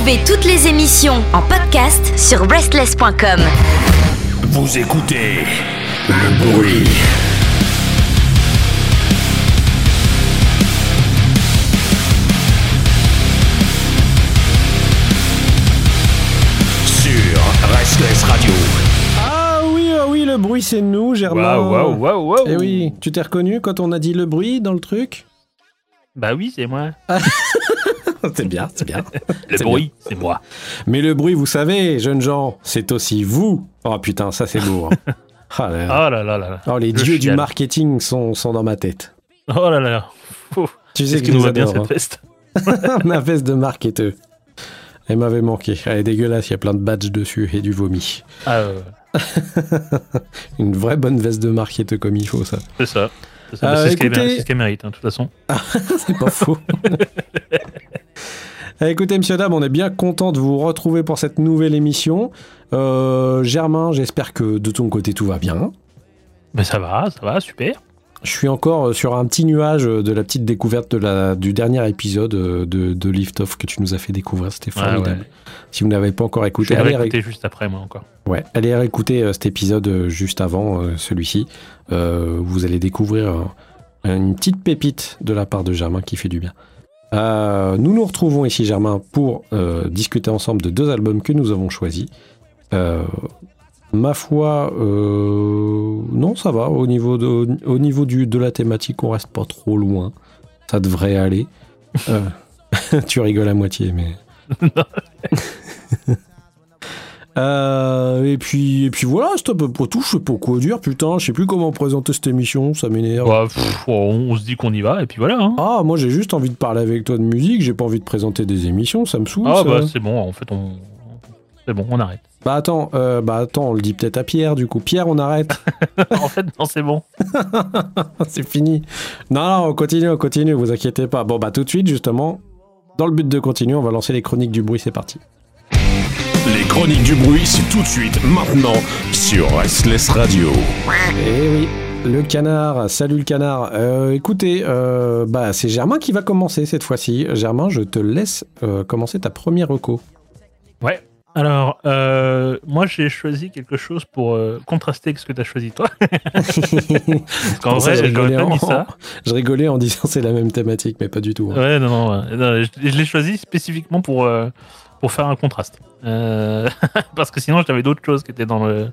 Retrouvez toutes les émissions en podcast sur restless.com. Vous écoutez le bruit. Sur Restless Radio. Ah oui, ah oui, le bruit c'est nous, Germain. Waouh, waouh, waouh, waouh. Eh oui, tu t'es reconnu quand on a dit le bruit dans le truc? Bah oui, c'est moi. C'est bien, c'est bien. Le bruit, c'est moi. Mais le bruit, vous savez, jeunes gens, c'est aussi vous. Oh putain, ça c'est lourd. hein. Ah là là. Oh là là là là. Oh, les dieux du marketing sont, sont dans ma tête. Oh là là. Tu sais que qui je nous va bien adore, cette veste hein. Ma veste de marketeur. Elle m'avait manqué. Elle est dégueulasse, il y a plein de badges dessus et du vomi. Ah, euh, Une vraie bonne veste de marketeur comme il faut, ça. c'est ça. C'est ça. Euh, c'est ce qu'elle écoutez- c'est ce qu'elle mérite, hein, de toute façon. C'est pas faux. Eh, Écoutez, monsieur, dame, on est bien content de vous retrouver pour cette nouvelle émission. Euh, Germain, j'espère que de ton côté tout va bien. Mais ça va, ça va, super. Je suis encore euh, sur un petit nuage euh, de la petite découverte de la, du dernier épisode de, de Lift Off que tu nous as fait découvrir. C'était formidable. ouais. Si vous n'avez pas encore Je écouté, vais allez, réécouter juste après, moi, encore. ouais, allez réécouter cet épisode juste avant celui-ci. Euh, vous allez découvrir une petite pépite de la part de Germain qui fait du bien. Euh, nous nous retrouvons ici, Germain, pour euh, discuter ensemble de deux albums que nous avons choisis. Euh, ma foi, non, ça va. Au niveau, de, au niveau du, de la thématique, on reste pas trop loin. Ça devrait aller. Tu rigoles à moitié, mais. Euh, et puis et puis voilà, c'est à peu près tout. Je sais pas quoi dire, putain. Je sais plus comment présenter cette émission, ça m'énerve. Pff, on, on se dit qu'on y va, et puis voilà. Hein. Ah, moi j'ai juste envie de parler avec toi de musique. J'ai pas envie de présenter des émissions, ça me saoule. Ah, ça. bah c'est bon, en fait, on. C'est bon, on arrête. Bah attends, euh, bah attends, on le dit peut-être à Pierre du coup. Pierre, on arrête. en fait, non, c'est bon. c'est fini. Non, non, on continue, on continue, vous inquiétez pas. Bon, bah tout de suite, justement, dans le but de continuer, on va lancer les chroniques du bruit, c'est parti. Les chroniques du bruit, c'est tout de suite, maintenant, sur Restless Radio. Eh oui, le canard, salut le canard. Euh, écoutez, euh, bah c'est Germain qui va commencer cette fois-ci. Germain, je te laisse euh, commencer ta première reco. Ouais. Alors, euh, moi, j'ai choisi quelque chose pour euh, contraster avec ce que tu as choisi, toi. Parce vrai, je rigolais pas en- ça. Je rigolais en disant c'est la même thématique, mais pas du tout. hein. Ouais, non, non, ouais. Non, je, je l'ai choisi spécifiquement pour, euh, pour faire un contraste. Euh, parce que sinon, j'avais d'autres choses qui étaient dans le,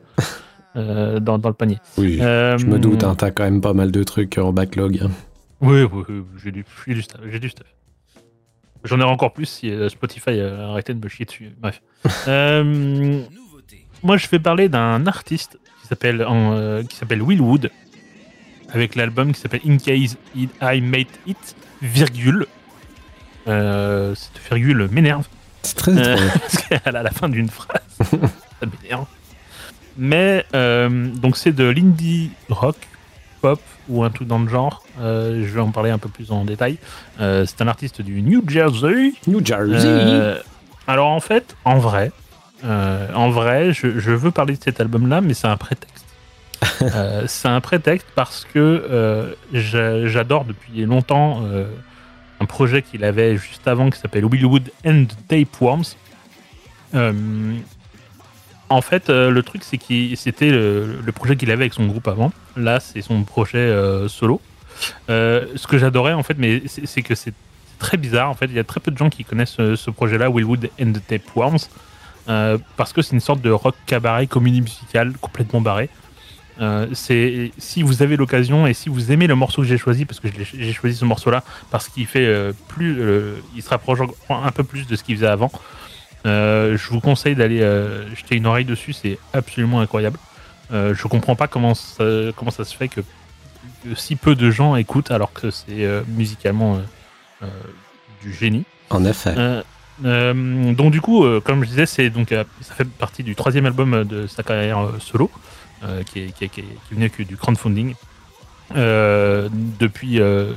euh, dans, dans le panier. Oui, Euh, je me doute, hein, t'as quand même pas mal de trucs en backlog. hein. Oui, oui, oui, j'ai du, du stuff. J'ai du stuff. J'en ai encore plus si euh, Spotify a arrêté de me chier dessus. Bref. Euh, moi, je vais parler d'un artiste qui s'appelle en, euh, qui s'appelle Will Wood, avec l'album qui s'appelle In Case I Made It, virgule. Euh, cette virgule m'énerve. C'est très Euh, étrange. a la fin d'une phrase. ça m'énerve. Mais euh, donc c'est de l'indie rock, pop ou un truc dans le genre. Euh, je vais en parler un peu plus en détail. Euh, c'est un artiste du New Jersey. New Jersey. Alors en fait, en vrai, en vrai, je, je veux parler de cet album-là, mais c'est un prétexte. C'est un prétexte parce que j'a- j'adore depuis longtemps projet qu'il avait juste avant qui s'appelle Willwood and Tapeworms. Euh, en fait, euh, le truc, c'est que c'était le, projet qu'il avait avec son groupe avant. Là, c'est son projet euh, solo. Euh, ce que j'adorais, en fait, mais c'est que c'est très bizarre. En fait, il y a très peu de gens qui connaissent ce projet-là, Willwood and the Tapeworms, parce que c'est une sorte de rock cabaret, comédie musicale complètement barré. Euh, c'est si vous avez l'occasion et si vous aimez le morceau que j'ai choisi, parce que j'ai choisi ce morceau-là parce qu'il fait euh, plus, euh, il se rapproche un peu plus de ce qu'il faisait avant. Je vous conseille d'aller jeter une oreille dessus, c'est absolument incroyable. Je comprends pas comment ça, comment ça se fait que, que si peu de gens écoutent alors que c'est musicalement du génie. En effet. Donc du coup, comme je disais, c'est donc ça fait partie du troisième album de sa carrière solo, euh, qui, venu avec du crowdfunding. Euh, depuis euh,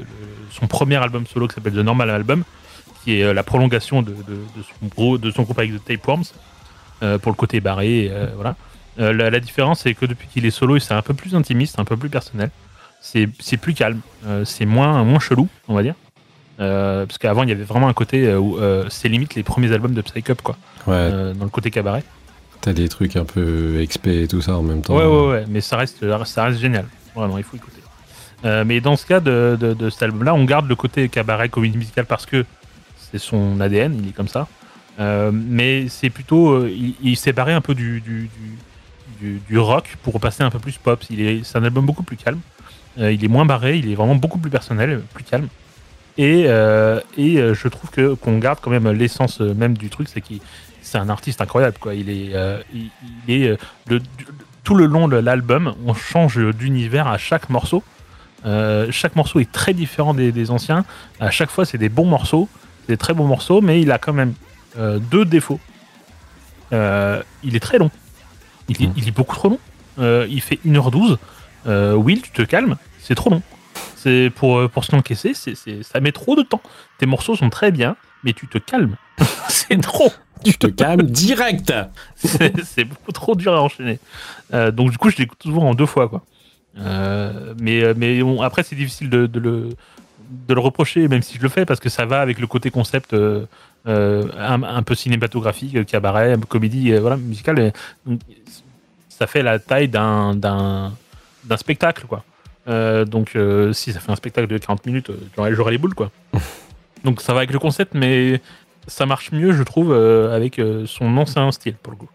son premier album solo qui s'appelle The Normal Album, qui est la prolongation de, de- de son, gros, de son groupe avec The Tapeworms, pour le côté barré. voilà. La, la différence, c'est que depuis qu'il est solo, c'est un peu plus intimiste, un peu plus personnel. C'est plus calme, c'est moins, moins chelou, on va dire. Euh, parce qu'avant, il y avait vraiment un côté où euh, c'est limite les premiers albums de Psych Up, quoi, Ouais, euh, dans le côté cabaret. T'as des trucs un peu XP et tout ça en même temps. Ouais, ouais, ouais, mais ça reste, ça reste génial. Vraiment, il faut écouter. Euh, mais dans ce cas de, de, cet album-là, on garde le côté cabaret, comédie musicale parce que c'est son ADN, il est comme ça. Euh, mais c'est plutôt, euh, il, il s'est barré un peu du, du, du, rock pour passer un peu plus pop. C'est un album beaucoup plus calme. Il est moins barré, il est vraiment beaucoup plus personnel, plus calme. Et, et je trouve que qu'on garde quand même l'essence même du truc, c'est qu'il c'est un artiste incroyable quoi. Il est, euh, euh, tout le long de l'album, on change d'univers à chaque morceau. Euh, chaque morceau est très différent des, anciens. À chaque fois, c'est des bons morceaux, des très bons morceaux, mais il a quand même deux défauts. Il est très long. Il est, beaucoup trop long. Il fait 1h12. Euh, Will, tu te calmes, c'est trop long. C'est pour, pour se l'encaisser, ça met trop de temps. Tes morceaux sont très bien, mais tu te calmes. c'est trop. Tu te calmes direct c'est beaucoup trop dur à enchaîner. Euh, donc du coup, je l'écoute toujours en deux fois, quoi. Euh, mais euh, mais bon, après, c'est difficile de, de le de le reprocher, même si je le fais, parce que ça va avec le côté concept euh, un, un peu cinématographique, cabaret, comédie, voilà, musicale. donc, ça fait la taille d'un spectacle, quoi. Euh, donc euh, si ça fait un spectacle de 40 minutes, euh, j'aurais les boules, quoi. donc ça va avec le concept, mais ça marche mieux, je trouve, euh, avec euh, son ancien style, pour le coup.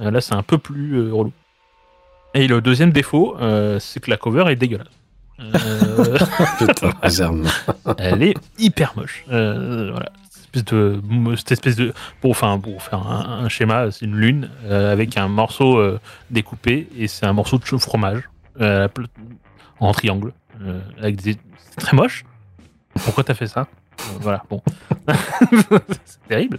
Euh, là, c'est un peu plus relou. Et le deuxième défaut, c'est que la cover est dégueulasse. Putain, elle est hyper moche. Voilà. De, cette espèce de, pour, enfin, pour faire un, un schéma, c'est une lune euh, avec un morceau euh, découpé et c'est un morceau de fromage euh, en triangle. avec des, c'est très moche. Pourquoi t'as fait ça? Voilà, bon. c'est terrible.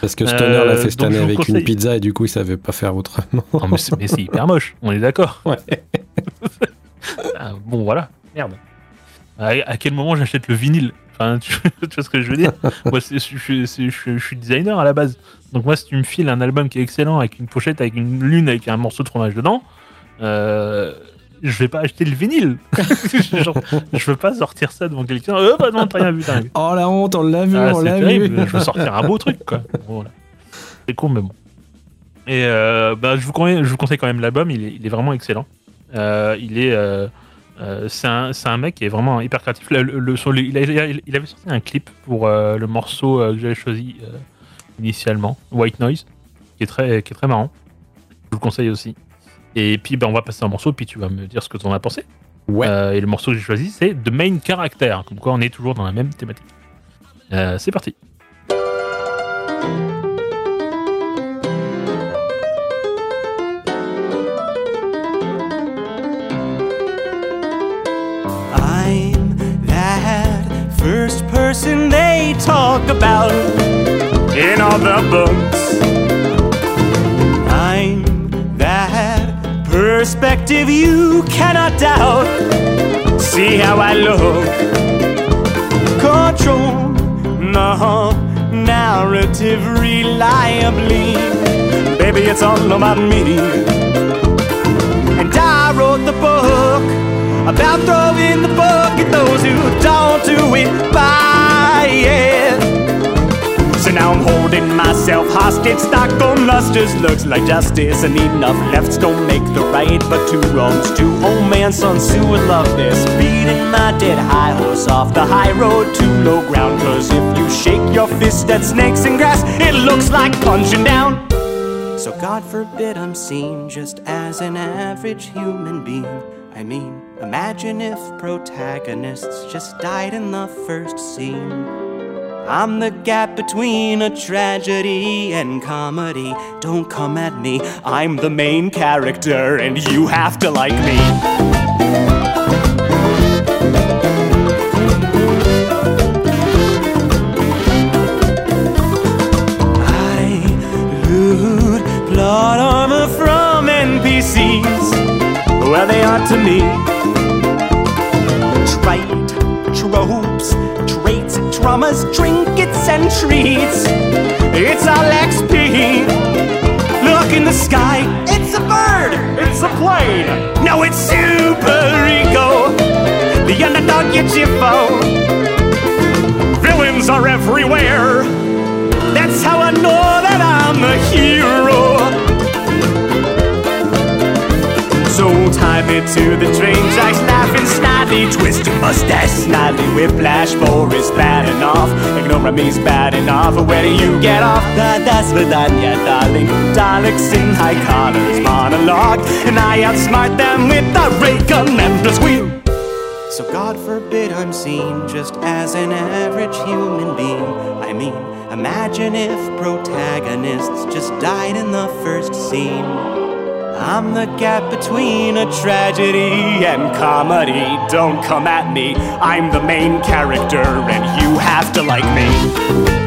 Parce que Stoner l'a Euh, fait cette donc année avec une pizza et du coup il savait pas faire autrement. Non, mais c'est mais c'est hyper moche, on est d'accord. Ouais. Ah, bon, voilà, merde. À, à quel moment j'achète le vinyle? Enfin, tu, tu vois ce que je veux dire? Moi, c'est- je, je- je- je- je suis designer à la base. Donc, moi, si tu me files un album qui est excellent, avec une pochette, avec une lune, avec un morceau de fromage dedans, euh, je vais pas acheter le vinyle. Genre, je veux pas sortir ça devant quelqu'un. Euh, bah non, t'as rien vu, t'as rien vu. Oh la honte, on l'a vu, Ah, on l'a vu. Je veux sortir un beau truc, quoi. Voilà. C'est con, mais bon. Et euh, bah, je, vous conseille, je vous conseille quand même l'album, il est, il est vraiment excellent. Euh, il est. euh, euh, c'est un, mec qui est vraiment hyper créatif. Le- le- le- sur le- il, a- il avait sorti un clip pour le morceau que j'avais choisi initialement, White Noise, qui est très, qui est très marrant. Je vous le conseille aussi. Et puis, ben, on va passer un morceau, puis tu vas me dire ce que tu en as pensé. Ouais. Euh, et le morceau que j'ai choisi, c'est The Main Character. Comme quoi, on est toujours dans la même thématique. Euh, c'est parti. I'm that first person they talk about in all the books. Perspective you cannot doubt. See how I look. Control the narrative reliably. Baby, it's all about me. And I wrote the book about throwing the book at those who don't do it by it. Myself hostage. Stockholm lusters looks like justice, and enough lefts don't make the right, but two wrongs, two old man Sun Tzu would love this. Beating my dead high horse off the high road to low ground. Cause if you shake your fist at snakes and grass, it looks like punching down. So God forbid I'm seen just as an average human being. I mean, imagine if protagonists just died in the first scene. I'm the gap between a tragedy and comedy. Don't come at me, I'm the main character, and you have to like me. I loot plot armor from NPCs. Well, they are to me. Traumas, trinkets, and treats. It's all XP. Look in the sky, it's a bird, it's a plane. No, it's super ego. The underdog gets your foe. Villains are everywhere. That's how I know that I'm a hero. So tie me to the train tracks, laughing snidely, twisting mustache, snidely, whiplash, four is bad enough. Ignore me's bad enough. Where do you get off? Da das Vidanya, darling. Daleks in high collars, monologue, and I outsmart them with ray gun and the squeal. So God forbid I'm seen just as an average human being. I mean, imagine if protagonists just died in the first scene. I'm the gap between a tragedy and comedy. Don't come at me. I'm the main character, and you have to like me.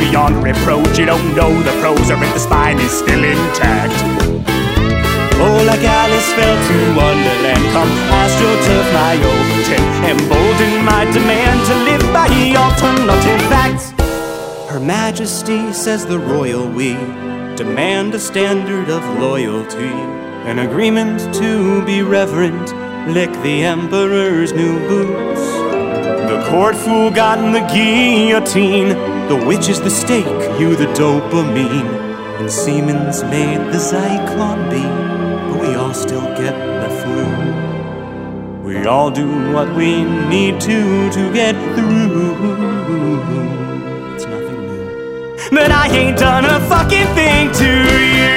Beyond reproach. You don't know the pros or if the spine is still intact. Oh, like Alice fell to Wonderland, come astroturf my Overton, embolden my demand to live by alternative facts. Her Majesty says the royal we demand a standard of loyalty, an agreement to be reverent, lick the emperor's new boots. The court fool got in the guillotine. The witch is the stake, you the dopamine. And Siemens made the Zyklon B, but we all still get the flu. We all do what we need to to get through. It's nothing new. But I ain't done a fucking thing to you.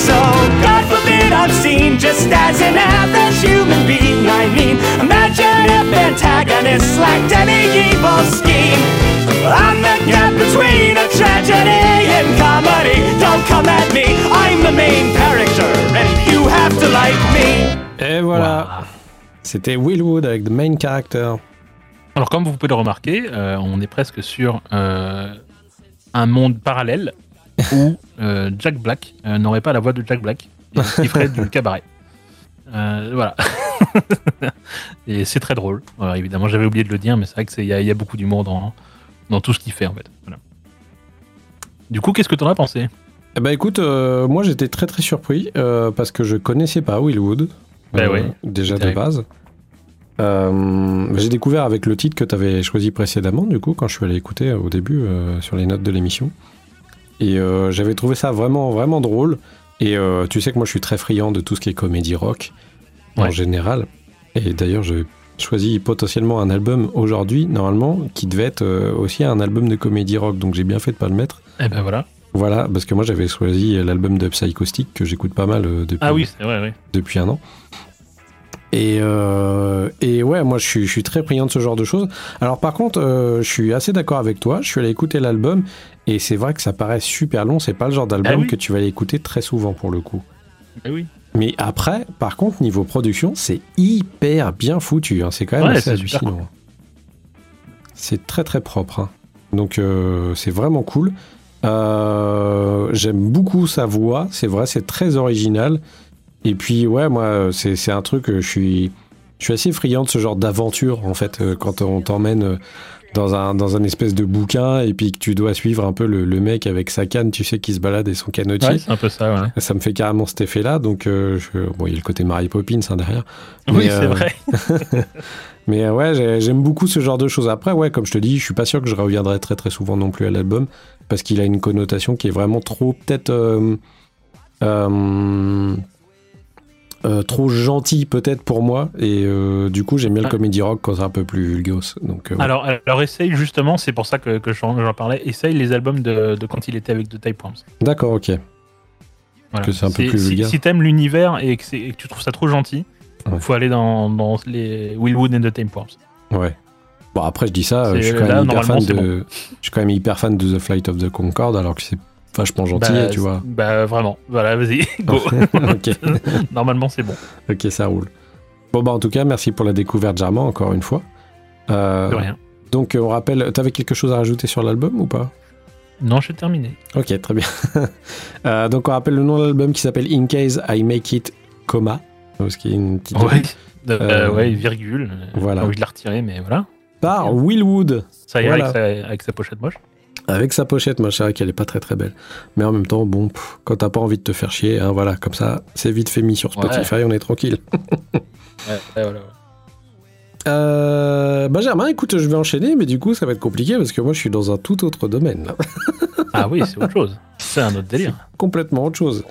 So God forbid I'm seen just as an average human being. I mean, imagine if antagonists lacked any evil scheme. I'm the gap between a tragedy and comedy. Don't come at me, I'm the main character, and you have to like me. Et voilà. C'était Will Wood avec The Main Character. Alors, comme vous pouvez le remarquer, euh, on est presque sur euh, un monde parallèle où euh, Jack Black euh, n'aurait pas la voix de Jack Black et qui ferait du cabaret. Euh, voilà. et c'est très drôle. Voilà, évidemment, j'avais oublié de le dire, mais c'est vrai qu'il y, y a beaucoup d'humour dans, dans tout ce qu'il fait en fait. Voilà. Du coup, qu'est-ce que t'en as pensé? Eh ben écoute, euh, moi j'étais très très surpris euh, parce que je connaissais pas Will Wood. Bah ouais, déjà c'est de terrible. base. Euh, j'ai découvert avec le titre que tu avais choisi précédemment, du coup, quand je suis allé écouter euh, au début euh, sur les notes de l'émission. Et euh, j'avais trouvé ça vraiment, vraiment drôle. Et euh, tu sais que moi je suis très friand de tout ce qui est comédie rock en général. Et d'ailleurs, j'ai choisi potentiellement un album aujourd'hui, normalement, qui devait être euh, aussi un album de comédie rock. Donc j'ai bien fait de pas le mettre. Eh ben voilà. Voilà, parce que moi j'avais choisi l'album de Psychostick que j'écoute pas mal euh, depuis, Ah oui, c'est vrai, oui. depuis un an. Et, euh, et ouais, moi je suis, je suis très priant de ce genre de choses. Alors par contre, euh, je suis assez d'accord avec toi. Je suis allé écouter l'album et c'est vrai que ça paraît super long. C'est pas le genre d'album Ah oui. que tu vas aller écouter très souvent pour le coup. Eh oui. Mais après, par contre, niveau production, c'est hyper bien foutu. hein. C'est quand même Ouais, assez hallucinant. C'est très très propre. hein. Donc euh, c'est vraiment cool. Euh, J'aime beaucoup sa voix. C'est vrai, c'est très original. Et puis ouais, moi, c'est un truc. euh, Je suis, je suis assez friand de ce genre d'aventure en fait. Quand on t'emmène dans un dans un espèce de bouquin et puis que tu dois suivre un peu le, le mec avec sa canne, tu sais, qui se balade et son canotier. Ouais, c'est un peu ça, ouais. Ça me fait carrément cet effet-là, donc euh, je- bon, il y a le côté Mary Poppins hein, derrière. Oui, c'est euh, vrai. Mais ouais, j'ai- j'aime beaucoup ce genre de choses. Après, ouais, comme je te dis, je suis pas sûr que je reviendrai très très souvent non plus à l'album parce qu'il a une connotation qui est vraiment trop peut-être euh, euh, trop gentil peut-être pour moi. Et euh, du coup, j'aime bien le Ah. comédie rock quand c'est un peu plus vulgos. Donc euh, ouais. Alors, alors essaye justement, c'est pour ça que, que j'en parlais, essaye les albums de, de quand il était avec The Tapeworms. d'accord, ok. Voilà. Que c'est un peu plus si, vulgaire. Si t'aimes l'univers et, que c'est- et que tu trouves ça trop gentil, Ouais. faut aller dans, dans les Willwood and The Tapeworms. Ouais. Bon après, je dis ça, je suis quand même hyper fan de, je suis quand même hyper fan de The Flight of the Concorde, alors que c'est vachement gentil, Bah, tu vois. Bah vraiment, voilà, vas-y, go. Normalement, c'est bon. Ok, ça roule. Bon, bah, en tout cas, merci pour la découverte, Jarman, encore une fois. Euh, De rien. donc, on rappelle, t'avais quelque chose à rajouter sur l'album ou pas? Non, j'ai terminé. Ok, très bien. Euh, donc on rappelle le nom de l'album qui s'appelle In Case I Make It Coma. Ce qui est une petite. Ouais, Euh, Euh, ouais virgule. voilà. J'ai envie de la retirer, mais voilà. Par Will Wood. Ça y est, Voilà. avec, sa, avec sa pochette moche. Avec sa pochette, moi, c'est vrai qu'elle est pas très très belle. Mais en même temps, bon, pff, quand t'as pas envie de te faire chier, hein, voilà, comme ça, c'est vite fait mis sur Spotify, on est tranquille. Ouais, ouais, voilà. Euh, Benjamin, écoute, je vais enchaîner, mais du coup, ça va être compliqué parce que moi, je suis dans un tout autre domaine. Ah oui, c'est autre chose. C'est un autre délire. complètement autre chose.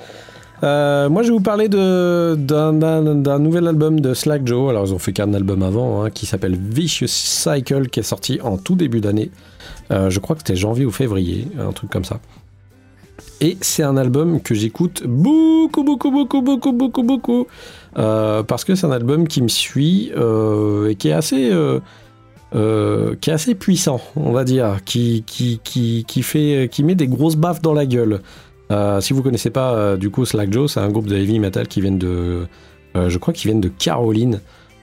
Euh, moi, je vais vous parler d'un nouvel album de Slack Joe. Alors, ils ont fait qu'un album avant, hein, qui s'appelle Vicious Cycle, qui est sorti en tout début d'année. Euh, je crois que c'était janvier ou février, un truc comme ça. Et c'est un album que j'écoute beaucoup, beaucoup, beaucoup, beaucoup, beaucoup, beaucoup. Euh, parce que c'est un album qui me suit euh, et qui est assez. euh, euh, qui est assez puissant, on va dire, qui, qui, qui, qui, fait, qui met des grosses baffes dans la gueule. Euh, si vous connaissez pas, euh, du coup, Slack Joe, c'est un groupe de heavy metal qui viennent de, euh, je crois qu'ils viennent de Caroline,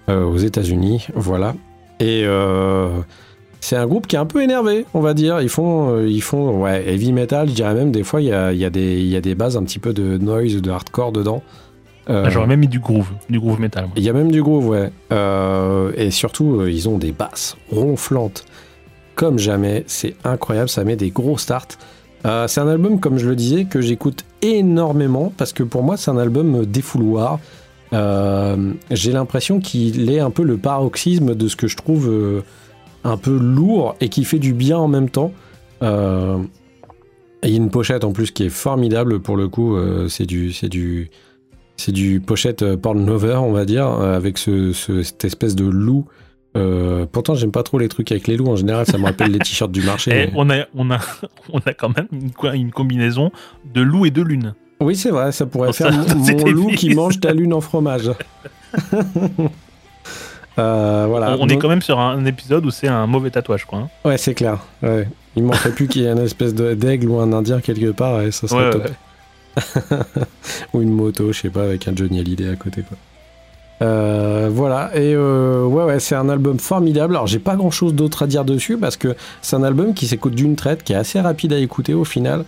euh, aux États-Unis, voilà. Et euh, c'est un groupe qui est un peu énervé, on va dire. Ils font, euh, ils font, ouais, heavy metal. Je dirais même des fois, il y a, il y a des, il y a des bases un petit peu de noise ou de hardcore dedans. Euh, Ah, J'aurais même mis du groove, du groove metal. il y a même du groove, ouais. Euh, et surtout, ils ont des basses ronflantes comme jamais. C'est incroyable, ça met des gros starts. Euh, c'est un album, comme je le disais, que j'écoute énormément parce que pour moi, c'est un album défouloir. J'ai l'impression qu'il est un peu le paroxysme de ce que je trouve un peu lourd et qui fait du bien en même temps. Euh, et il y a une pochette en plus qui est formidable pour le coup. euh, c'est du, c'est du, c'est du pochette euh, porn lover, on va dire, euh, avec ce, ce- cette espèce de loup. Pourtant, j'aime pas trop les trucs avec les loups. En général, ça me rappelle les t-shirts du marché. Et on a, on, a, on a quand même une, co- une combinaison de loup et de lune. Oui, c'est vrai, ça pourrait faire ça, mon, mon loup qui mange ta lune en fromage. Euh, voilà. on on est quand même sur un épisode où c'est un mauvais tatouage, quoi. hein. Ouais, c'est clair. Ouais. Il manquerait plus qu'il y ait une espèce de- d'aigle ou un indien quelque part et ça serait Ouais, top. ouais. ou une moto, je sais pas, avec un Johnny Hallyday à côté, quoi. Euh, voilà, et euh, ouais, ouais, c'est un album formidable. Alors, j'ai pas grand chose d'autre à dire dessus parce que c'est un album qui s'écoute d'une traite, qui est assez rapide à écouter au final.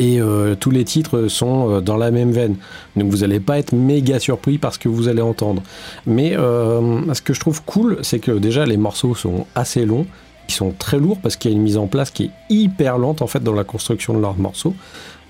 Et euh, tous les titres sont euh, dans la même veine. Donc, vous allez pas être méga surpris par ce que vous allez entendre. Mais euh, ce que je trouve cool, c'est que déjà les morceaux sont assez longs. Ils sont très lourds parce qu'il y a une mise en place qui est hyper lente en fait dans la construction de leurs morceaux.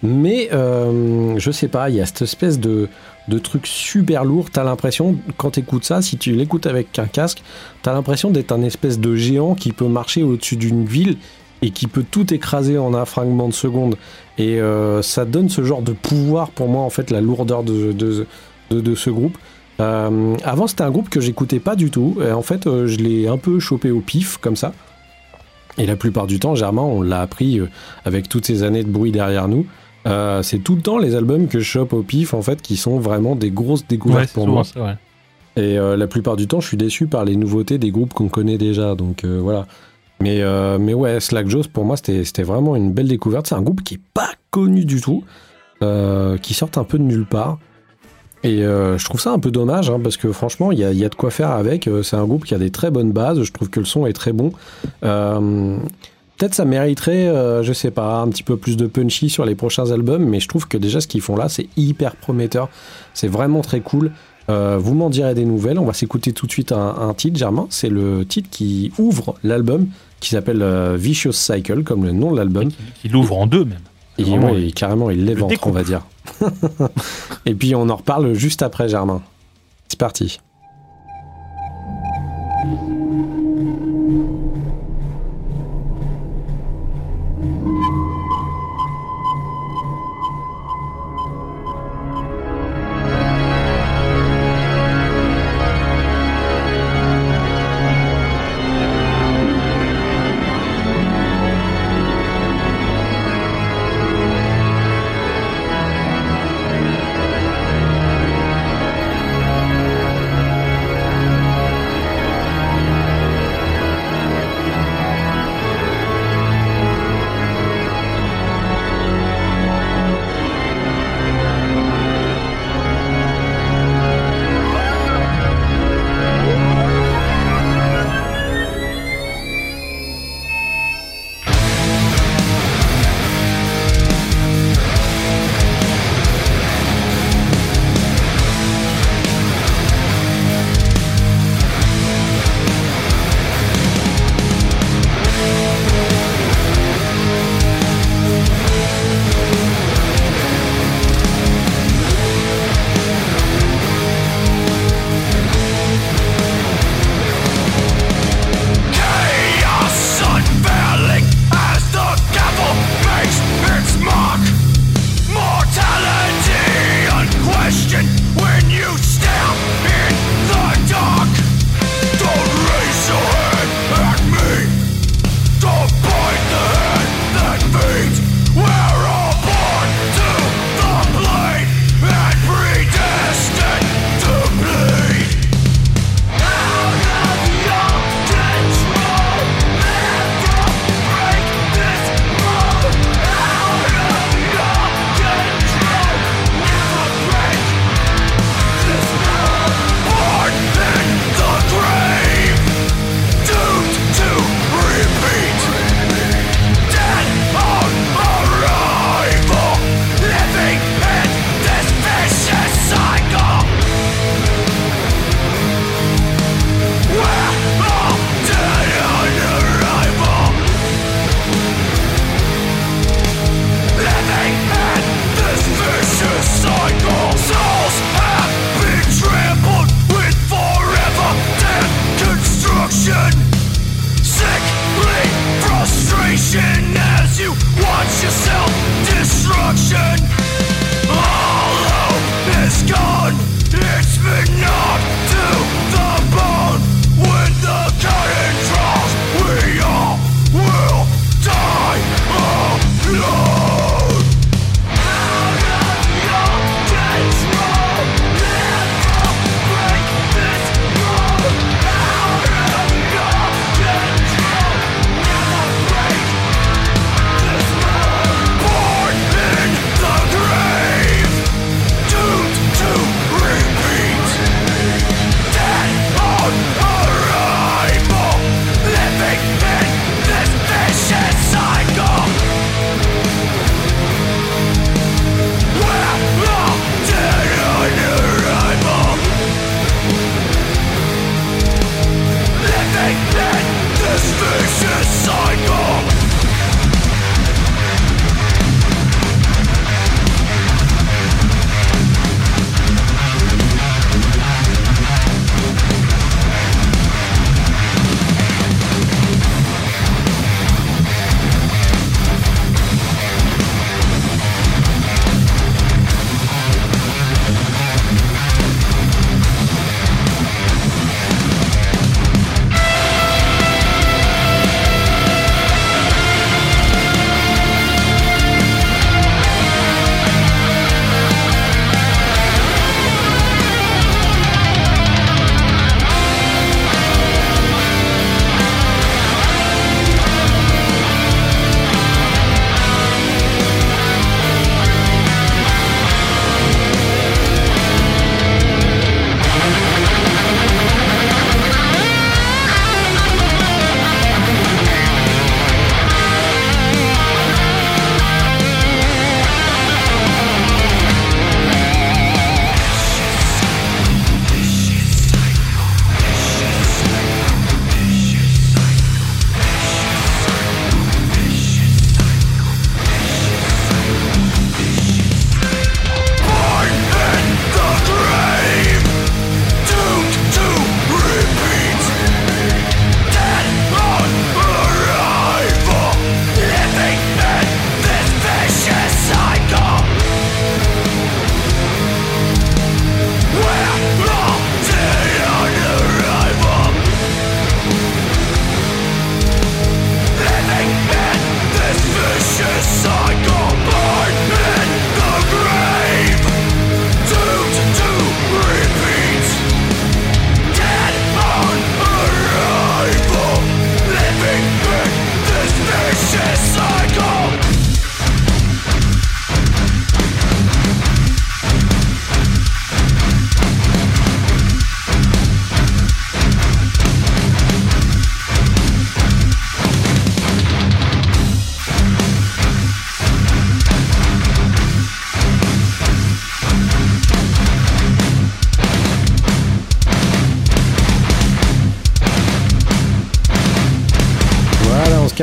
Mais je sais pas, il y a cette espèce de, de truc super lourd. T'as l'impression, quand t'écoutes ça, si tu l'écoutes avec un casque, t'as l'impression d'être un espèce de géant qui peut marcher au-dessus d'une ville et qui peut tout écraser en un fragment de seconde. Et euh, ça donne ce genre de pouvoir pour moi, en fait, la lourdeur de, de, de, de ce groupe. Euh, avant, c'était un groupe que j'écoutais pas du tout. Et en fait, euh, je l'ai un peu chopé au pif, comme ça. Et la plupart du temps, Germain, on l'a appris avec toutes ces années de bruit derrière nous. C'est tout le temps les albums que je chope au pif, en fait, qui sont vraiment des grosses découvertes pour moi. ça, ouais. Et la plupart du temps, je suis déçu par les nouveautés des groupes qu'on connaît déjà. Donc voilà. Mais, euh, mais ouais, Slack Joe's, pour moi, c'était vraiment une belle découverte. C'est un groupe qui est pas connu du tout, euh, qui sort un peu de nulle part. Et euh, je trouve ça un peu dommage, hein, parce que franchement, il y a, y a de quoi faire avec. C'est un groupe qui a des très bonnes bases. Je trouve que le son est très bon. Peut-être ça mériterait, je sais pas, un petit peu plus de punchy sur les prochains albums, mais je trouve que déjà ce qu'ils font là, c'est hyper prometteur. C'est vraiment très cool. Vous m'en direz des nouvelles. On va s'écouter tout de suite un titre, Germain. C'est le titre qui ouvre l'album, qui s'appelle euh, Vicious Cycle, comme le nom de l'album. Qui, qui l'ouvre en deux, même. Et Vraiment, ouais, carrément, il l'éventre, on va dire. Et puis on en reparle juste après, Germain. C'est parti.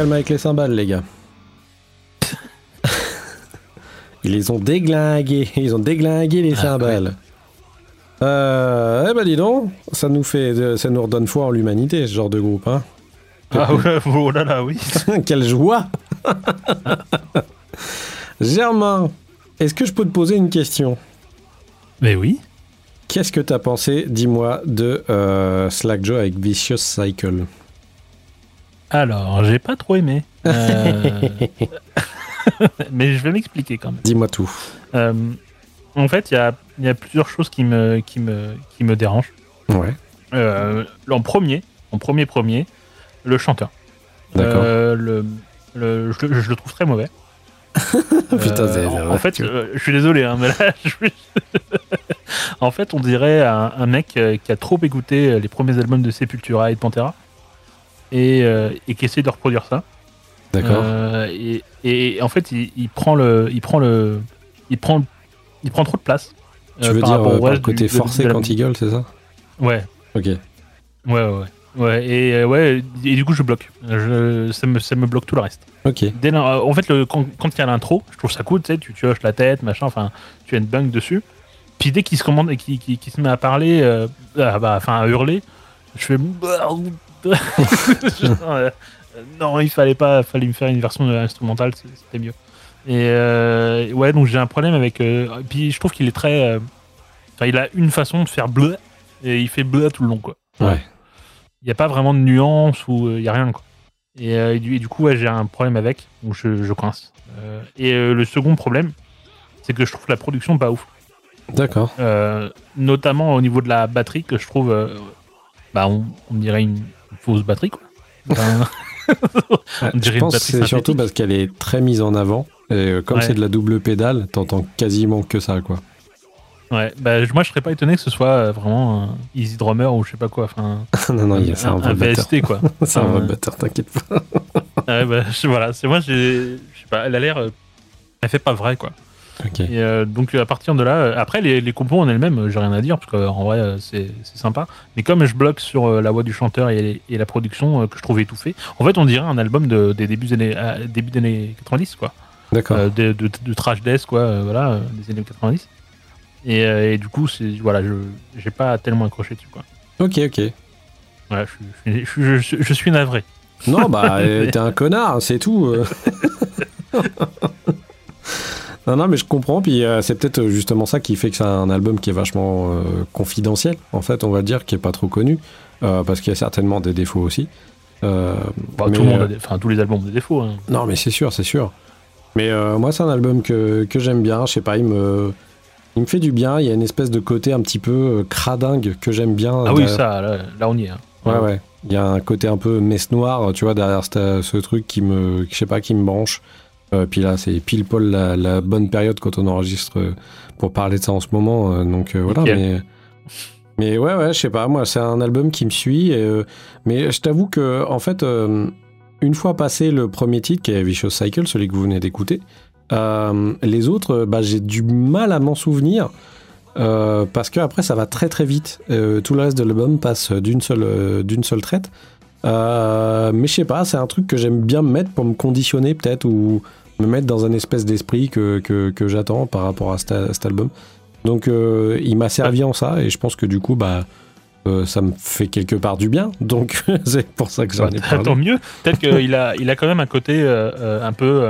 Calme avec les cymbales, les gars. Ils les ont déglingués. Ils ont déglingué les Ah, cymbales. Euh, eh ben dis donc, ça nous fait, ça nous redonne foi en l'humanité, ce genre de groupe, hein. Ah ouais, oh là là, oui. Quelle joie Germain, est-ce que je peux te poser une question? Mais oui. Qu'est-ce que t'as pensé, dis-moi, de euh, Slackjaw avec Vicious Cycle? Alors, j'ai pas trop aimé. Euh, Mais je vais m'expliquer quand même. Dis-moi tout. Euh, en fait, il y a, il y a plusieurs choses qui me, qui me, qui me dérangent. Ouais, Euh, en premier, en premier premier, le chanteur. D'accord. Le, le- je, le- je le trouve très mauvais. Putain, c'est- en, en fait, je suis désolé, hein, mais là, je- en fait, on dirait un, un mec qui a trop écouté les premiers albums de Sepultura et de Pantera et, euh, et qui essaie de reproduire ça. D'accord. Euh, et, et en fait, il, il prend le, il prend le, il prend, il prend trop de place. tu euh, veux par dire rapport au par le côté du- de- forcé de la quand il gueule, c'est ça? Ouais, Ok. ouais, ouais, ouais. Et euh, ouais, et du coup je bloque. Je, ça, me, ça me bloque tout le reste. Ok. Dès en fait, le, quand, quand il y a l'intro, je trouve ça cool, tu sais, tu, tu hoches la tête, machin, enfin, tu as une bunk dessus. Puis dès qu'il se commande et qu'il qu'il se met à parler, euh, ah, bah, enfin à hurler, je fais. Euh, non, il fallait pas, fallait me faire une version instrumentale, c'était mieux. Et euh, ouais, donc j'ai un problème avec. euh, puis je trouve qu'il est très. euh, Enfin, il a une façon de faire bleu et il fait bleu tout le long, quoi. Ouais. Il n'y a pas vraiment de nuance ou il n'y a rien, quoi. Et, euh, et du, et du coup, ouais, j'ai un problème avec, donc je, je coince. Euh, et euh, le second problème, c'est que je trouve la production pas ouf. D'accord. Euh, notamment au niveau de la batterie, que je trouve, euh, bah, on, on dirait une fausse batterie, quoi. Enfin, On dirait je pense c'est surtout parce qu'elle est très mise en avant. Et euh, comme Ouais. c'est de la double pédale, t'entends quasiment que ça, quoi. ouais, bah, moi, je serais pas étonné que ce soit euh, vraiment un Easy Drummer ou je sais pas quoi, enfin, non, non, il y a- un, un. VST, quoi. C'est un vrai batteur, t'inquiète pas. Ouais, bah, je- voilà, c'est moi, j'ai, je sais pas, elle a l'air, euh, elle fait pas vrai, quoi. Et euh, donc à partir de là, euh, après les, les compos en elles-mêmes, euh, j'ai rien à dire parce qu'en vrai c'est sympa. Mais comme je bloque sur la voix du chanteur et, et la production que je trouve étouffée, en fait on dirait un album de, des débuts des années, début des années 90 quoi, D'accord. Euh, de, de, de trash death quoi, voilà, des années 90. Et, et du coup c'est voilà, je j'ai pas tellement accroché dessus quoi. Ok, ok. Voilà, je, suis- je, je, je suis navré. Non, bah, t'es un connard, c'est tout. non, non, mais je comprends. Puis euh, c'est peut-être euh, justement ça qui fait que c'est un album qui est vachement euh, confidentiel, en fait, on va dire, qui est pas trop connu. euh, parce qu'il y a certainement des défauts aussi. Bah, mais, tout le monde, a des- enfin tous les albums ont des défauts. hein. Non, mais c'est sûr, c'est sûr. Mais moi, c'est un album que, que j'aime bien. Je sais pas, il me, il me fait du bien. Il y a une espèce de côté un petit peu cradingue que j'aime bien. Ah oui ça, là, là, on y est. hein. Ouais, ouais. Il y a un côté un peu messe noire, tu vois, derrière ce, ce truc qui me, je sais pas, qui me branche. Euh, puis là, c'est pile poil la, la bonne période quand on enregistre euh, pour parler de ça en ce moment. euh, donc voilà, mais. Mais ouais, ouais, je sais pas, moi, c'est un album qui me suit. et, mais je t'avoue que, en fait, une fois passé le premier titre, qui est Vicious Cycle, celui que vous venez d'écouter, les autres, bah, j'ai du mal à m'en souvenir. parce que après ça va très très vite. Tout le reste de l'album passe d'une seule, d'une seule traite. Euh, mais je sais pas, c'est un truc que j'aime bien me mettre pour me conditionner peut-être ou me mettre dans un espèce d'esprit que, que, que j'attends par rapport à cet, à cet album. Donc euh, il m'a servi en ça et je pense que du coup bah euh, ça me fait quelque part du bien. Donc c'est pour ça que j'en ai Tant parlé. mieux. Peut-être qu'il a, il a quand même un côté un peu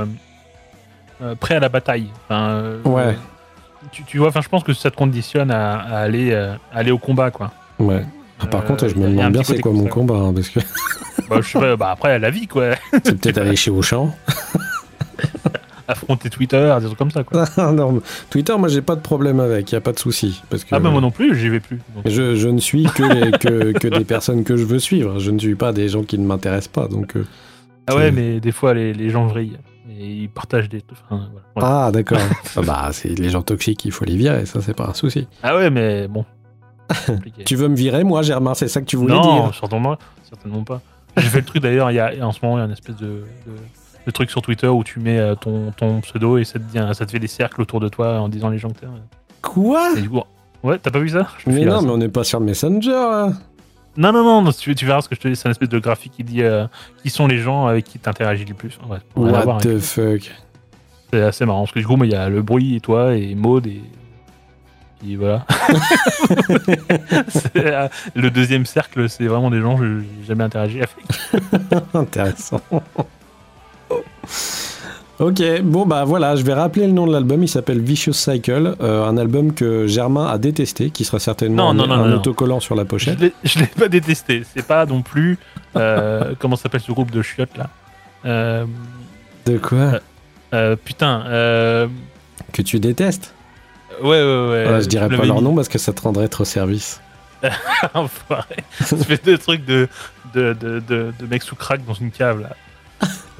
prêt à la bataille. Enfin, Ouais. Tu, tu vois, enfin, je pense que ça te conditionne à, à aller, euh, aller au combat, quoi. Ouais. Ah, par contre, je me il demande bien c'est quoi mon ça. combat hein, parce que Bah, je sais pas, bah, après, la vie, quoi. c'est peut-être aller chez Auchan. Affronter Twitter, des trucs comme ça, quoi. non, Twitter, moi j'ai pas de problème avec, y a pas de souci parce que Ah, bah, moi non plus, j'y vais plus. Donc, Je, je ne suis que, les- que, que des personnes que je veux suivre. Je ne suis pas des gens qui ne m'intéressent pas. Donc, euh, ah ouais, mais des fois, les, les gens vrillent. Et ils partagent des. Enfin, voilà. Voilà. Ah, d'accord. Ah bah, c'est les gens toxiques, il faut les virer. Ça, c'est pas un souci. Ah ouais, mais bon. Tu veux me virer, moi, Germain? C'est ça que tu voulais non, dire certainement, certainement pas. J'ai fait le truc d'ailleurs, il y a, en ce moment, il y a une espèce de, de, de truc sur Twitter où tu mets euh, ton, ton pseudo et ça te, dit, ça te fait des cercles autour de toi en disant les gens que t'es. Quoi? Et du coup, ouais, t'as pas vu ça? Je Mais non, ça. mais on n'est pas sur Messenger, là. Non, non, non, non, tu, tu verras ce que je te dis. C'est un espèce de graphique qui dit euh, qui sont les gens avec qui tu interagis le plus. Ouais, What avec- the fuck? C'est assez marrant parce que du coup, moi, il y a le bruit et toi et Maud et. Puis voilà. Euh, le deuxième cercle, c'est vraiment des gens que j'ai jamais interagi avec. Intéressant. Ok, bon bah voilà, je vais rappeler le nom de l'album, il s'appelle Vicious Cycle, euh, un album que Germain a détesté, qui sera certainement Non, un, non, non, un non, non. autocollant sur la pochette. je l'ai pas détesté. C'est pas non plus. euh, comment s'appelle ce groupe de chiottes là Euh, De quoi? Putain. Que tu détestes ouais, ouais, ouais. Voilà, Je dirais pas leur nom parce que ça te rendrait trop service. Enfoiré. Tu fais des trucs de, de, de, de, de mecs sous crack dans une cave là.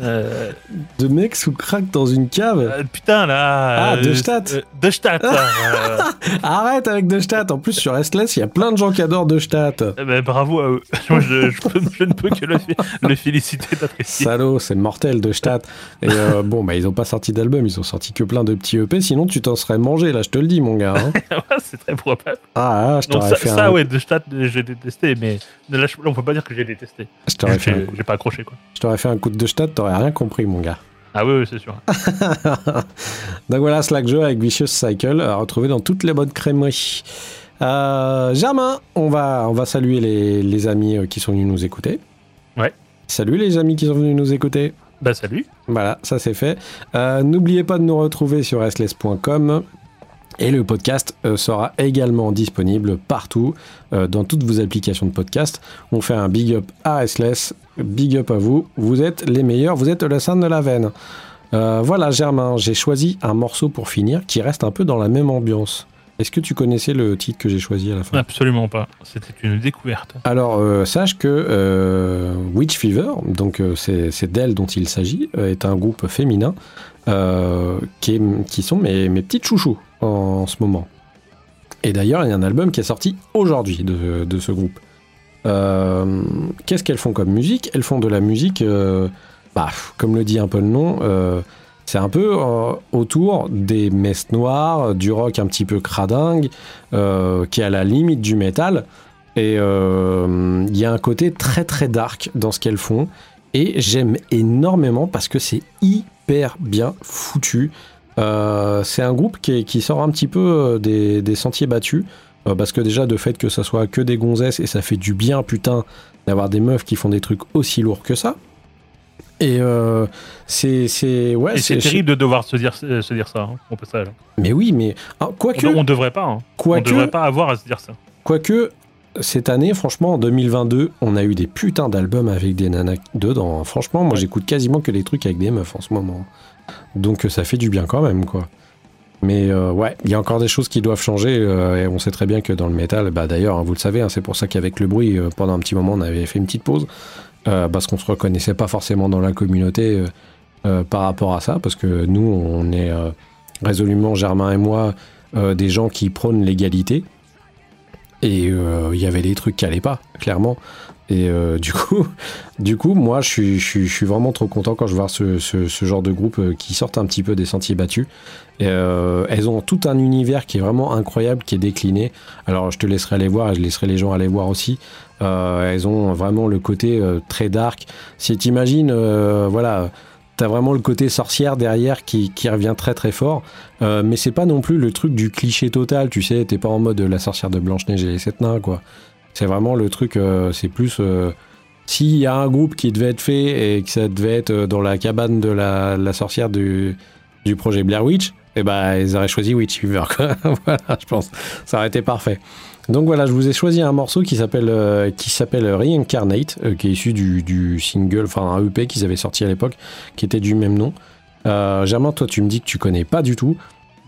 Euh, De mecs sous crack dans une cave euh, putain là. Ah, euh, de Stadt. euh, De Stadt. euh, Arrête avec De Stadt En plus, sur Restless, il y a plein de gens qui adorent De Stadt. eh ben, bravo à eux. Moi, je, je peux- je ne peux que le, le féliciter d'apprécier. Salaud, c'est mortel De Stadt. Et bon, bah ils ont pas sorti d'album, ils ont sorti que plein de petits EP, sinon tu t'en serais mangé, là, je te le dis, mon gars. hein. c'est très probable. Ah, ah, je t'aurais fait, ça, un... ouais, de Stadt, j'ai détesté, mais là, on peut pas dire que j'ai détesté. je t'aurais fait, J'ai un... pas accroché quoi. je t'aurais fait un coup de De Stadt, t'aurais rien compris, mon gars. Ah oui, oui, c'est sûr. Donc voilà, Slack Joe avec Vicious Cycle, à retrouver dans toutes les bonnes crèmeries. Euh, Germain, on va, on va saluer les, les amis euh, qui sont venus nous écouter. Ouais. Salut les amis qui sont venus nous écouter. Bah salut. Voilà, ça c'est fait. Euh, N'oubliez pas de nous retrouver sur restless.com. Et le podcast euh, sera également disponible partout, euh, dans toutes vos applications de podcast. On fait un big up à Restless, big up à vous. Vous êtes les meilleurs, vous êtes le sein de la veine. Euh, voilà, Germain, j'ai choisi un morceau pour finir qui reste un peu dans la même ambiance. Est-ce que tu connaissais le titre que j'ai choisi à la fin? Absolument pas. C'était une découverte. alors, euh, sache que euh, Witch Fever, donc euh, c'est c'est d'elle dont il s'agit, est un groupe féminin qui, est- qui sont mes, mes petites chouchous en, ce moment. Et d'ailleurs, il y a un album qui est sorti aujourd'hui de, ce groupe. Euh, Qu'est-ce qu'elles font comme musique? Elles font de la musique, euh, bah, comme le dit un peu le nom, euh, c'est un peu autour des messes noires, du rock un petit peu cradingue, qui est à la limite du métal. Et il y a un côté très très dark dans ce qu'elles font. Et j'aime énormément parce que c'est hyper bien foutu. Euh, c'est un groupe qui, est- qui sort un petit peu euh, des, des sentiers battus. Euh, parce que déjà, de fait que ça soit que des gonzesses et ça fait du bien, putain, d'avoir des meufs qui font des trucs aussi lourds que ça. Et euh, c'est. c'est- Ouais, Et c'est terrible de devoir se dire, se dire ça, hein, au passage. Mais oui, mais. ah, On, Quoique. on devrait pas. hein. On Quoique. devrait pas avoir à se dire ça. Quoique, cette année, franchement, en 2022, on a eu des putains d'albums avec des nanas dedans. Franchement, moi, j'écoute quasiment que des trucs avec des meufs en ce moment. Donc, ça fait du bien quand même, quoi. Mais euh, ouais, il y a encore des choses qui doivent changer. euh, et on sait très bien que dans le métal, bah, d'ailleurs, hein, vous le savez, hein, c'est pour ça qu'avec le bruit, euh, pendant un petit moment, on avait fait une petite pause. parce qu'on se reconnaissait pas forcément dans la communauté par rapport à ça. Parce que nous, on est résolument, Germain et moi, des gens qui prônent l'égalité. Et il y avait des trucs qui allaient pas, clairement. Et euh, du coup, du coup, moi, je suis, je suis, je suis vraiment trop content quand je vois ce, ce, ce genre de groupe euh, qui sortent un petit peu des sentiers battus. Euh, elles ont tout un univers qui est vraiment incroyable, qui est décliné. Alors, je te laisserai aller voir et je laisserai les gens aller voir aussi. Euh, elles ont vraiment le côté euh, très dark. Si t'imagines, euh, voilà, t'as vraiment le côté sorcière derrière qui, qui revient très très fort. Euh, mais c'est pas non plus le truc du cliché total, tu sais, t'es pas en mode la sorcière de Blanche-Neige et les sept nains, quoi. C'est vraiment le truc, euh, c'est plus. euh, S'il y a un groupe qui devait être fait et que ça devait être euh, dans la cabane de la, sorcière du, projet Blair Witch, eh ben, ils auraient choisi Witch Fever, quoi. voilà, je pense. Ça aurait été parfait. Donc voilà, je vous ai choisi un morceau qui s'appelle qui s'appelle Reincarnate, qui est issu du, du single, enfin un EP qu'ils avaient sorti à l'époque, qui était du même nom. Euh, Germain, toi, tu me dis que tu connais pas du tout.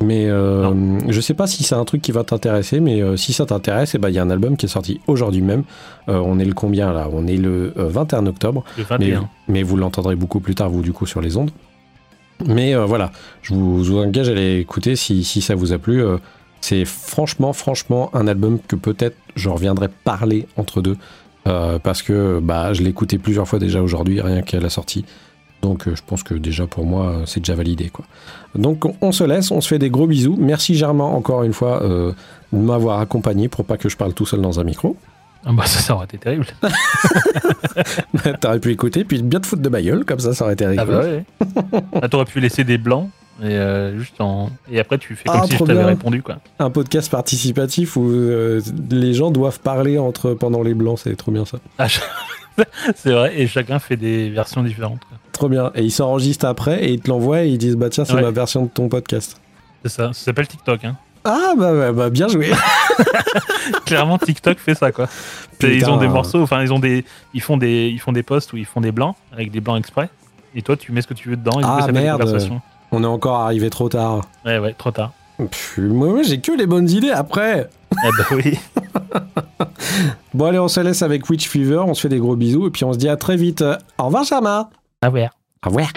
Mais euh, je sais pas si c'est un truc qui va t'intéresser, mais euh, si ça t'intéresse, eh ben, il y a un album qui est sorti aujourd'hui même. Euh, on est le combien là? On est le euh, 21 octobre, Le mais, 21. mais vous l'entendrez beaucoup plus tard, vous, du coup, sur les ondes. Mais euh, voilà, je vous, je vous engage à aller écouter si, si ça vous a plu. Euh, c'est franchement, franchement un album que peut-être je reviendrai parler entre deux. euh, parce que bah, je l'ai écouté plusieurs fois déjà aujourd'hui, rien qu'à la sortie. Donc euh, je pense que déjà pour moi, euh, c'est déjà validé. Quoi. Donc on, se laisse, on se fait des gros bisous. Merci Germain encore une fois euh, de m'avoir accompagné pour pas que je parle tout seul dans un micro. Ah bah ça, ça aurait été terrible. T'aurais pu écouter, puis bien te foutre de ma gueule, comme ça, ça aurait été Ah rigolo. bah ouais. Là, t'aurais pu laisser des blancs et euh, juste en et après tu fais comme Ah, si je t'avais répondu quoi. Un podcast participatif où euh, les gens doivent parler entre pendant les blancs, c'est trop bien ça. Ah, je- c'est vrai et chacun fait des versions différentes. quoi. Trop bien. Et ils s'enregistrent après et ils te l'envoient et ils disent bah tiens c'est Ouais. ma version de ton podcast. C'est ça. Ça s'appelle TikTok. Hein. Ah bah, bah, bah, bien joué. Clairement TikTok fait ça quoi. Ils ont des morceaux, enfin ils ont des, ils font des, ils font des posts où ils font des blancs avec des blancs exprès. Et toi tu mets ce que tu veux dedans et Ah, coup, ça merde. On est encore arrivé trop tard. Ouais ouais trop tard. Pff, moi, j'ai que les bonnes idées après. Eh bah oui. Bon allez on se laisse avec Witch Fever, on se fait des gros bisous et puis on se dit à très vite. Au revoir Germain. Ah ouais. Au revoir.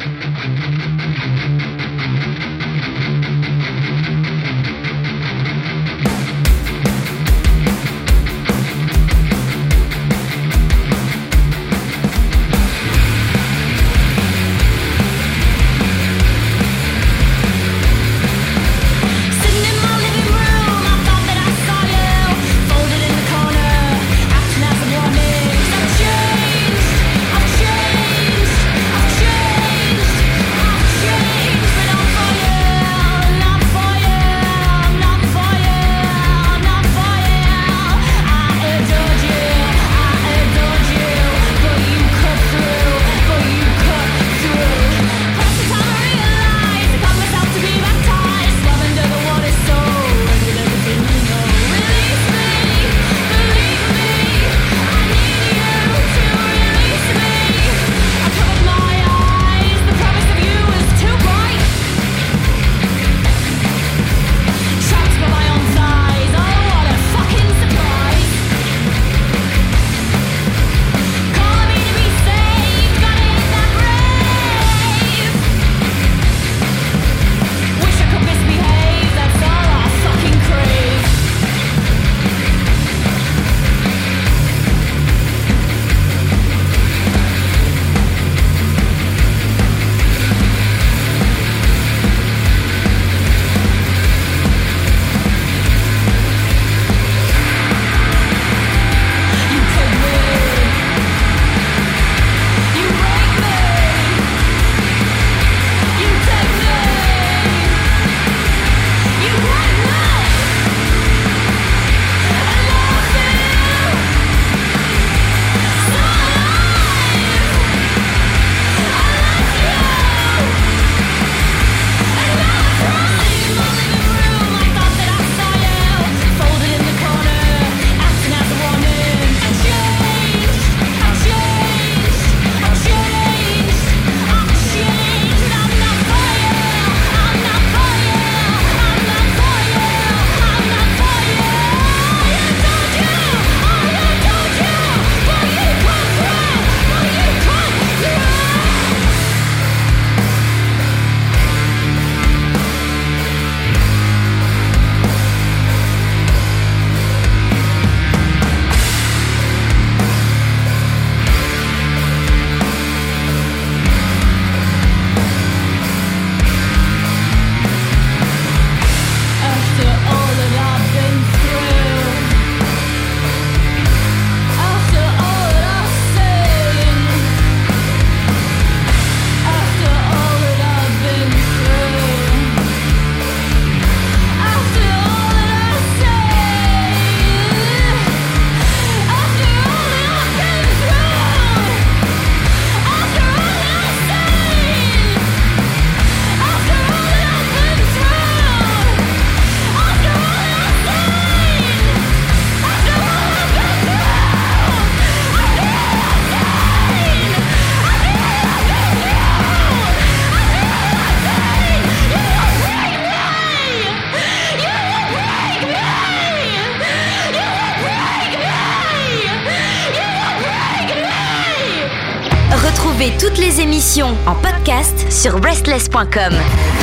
En podcast sur restless.com.